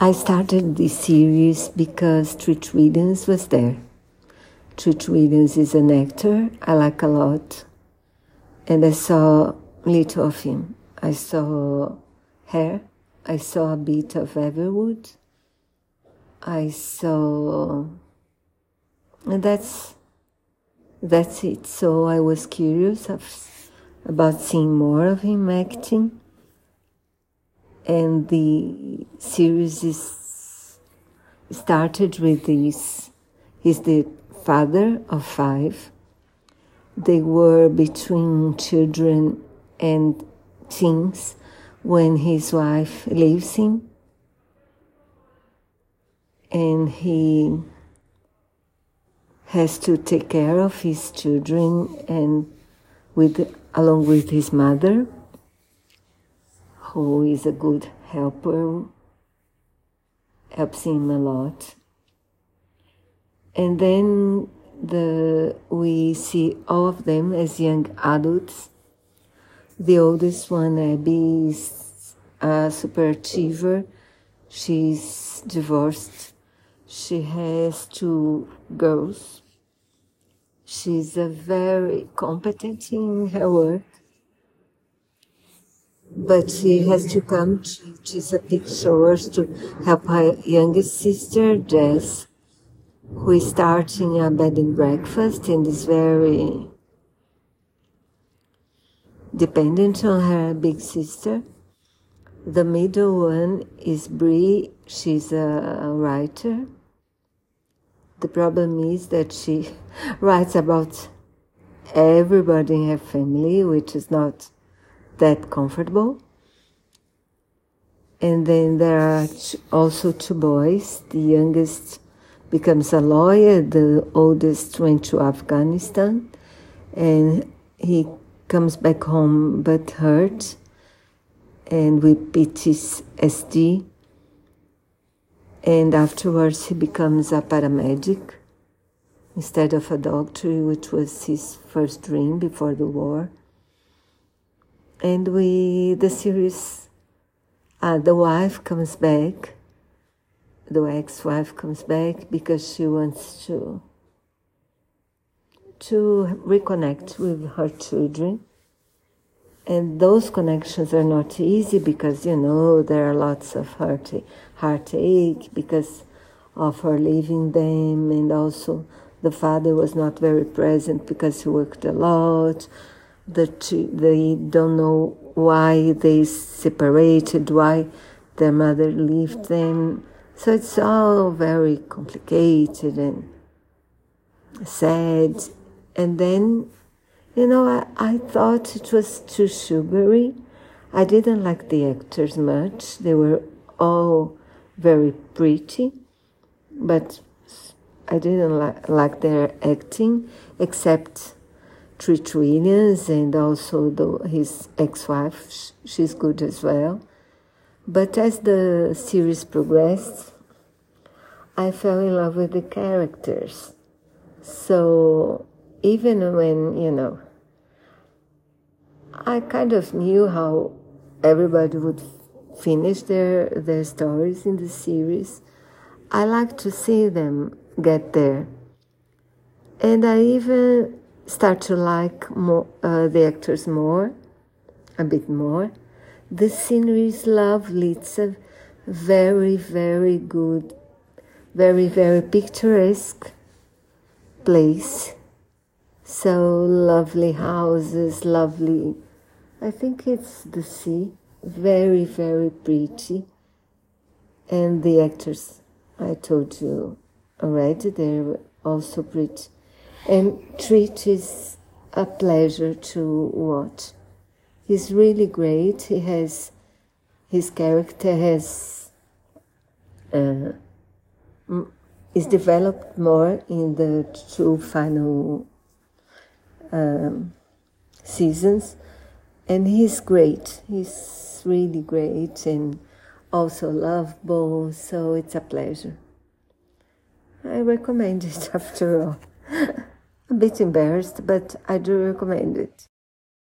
I started this series because Treat Williams was there. Treat Williams is an actor I like a lot, and I saw little of him. I saw hair, I saw a bit of Everwood, I saw, and that's that's it. So I was curious about seeing more of him acting and the series is started with this. He's the father of five. They were between children and teens when his wife leaves him, and he has to take care of his children and with along with his mother who is a good helper, helps him a lot. And then the we see all of them as young adults. The oldest one, Abby, is a super achiever. She's divorced. She has two girls. She's a very competent in her work but she has to come to Chesapeake Shores to help her youngest sister, Jess, who is starting a bed and breakfast and is very dependent on her big sister. The middle one is Bree. She's a writer. The problem is that she writes about everybody in her family, which is not that comfortable. And then there are also two boys. The youngest becomes a lawyer, the oldest went to Afghanistan, and he comes back home but hurt and with PTSD. And afterwards, he becomes a paramedic instead of a doctor, which was his first dream before the war and we the series uh, the wife comes back. The ex-wife comes back because she wants to to reconnect with her children. And those connections are not easy because you know there are lots of heart heartache because of her leaving them. And also the father was not very present because he worked a lot that they don't know why they separated, why their mother left them. So it's all very complicated and sad. And then, you know, I, I thought it was too sugary. I didn't like the actors much. They were all very pretty, but I didn't li- like their acting, except Treat Williams and also the, his ex-wife. She's good as well. But as the series progressed, I fell in love with the characters. So even when, you know, I kind of knew how everybody would finish their, their stories in the series, I like to see them get there. And I even start to like more, uh, the actors more, a bit more. The scenery is lovely. It's a very, very good, very, very picturesque place. So lovely houses, lovely. I think it's the sea. Very, very pretty. And the actors, I told you already, they're also pretty and Treat is a pleasure to watch. He's really great. He has his character has uh, is developed more in the two final um, seasons, and he's great. He's really great and also lovable. So it's a pleasure. I recommend it after all. a bit embarrassed, but I do recommend it.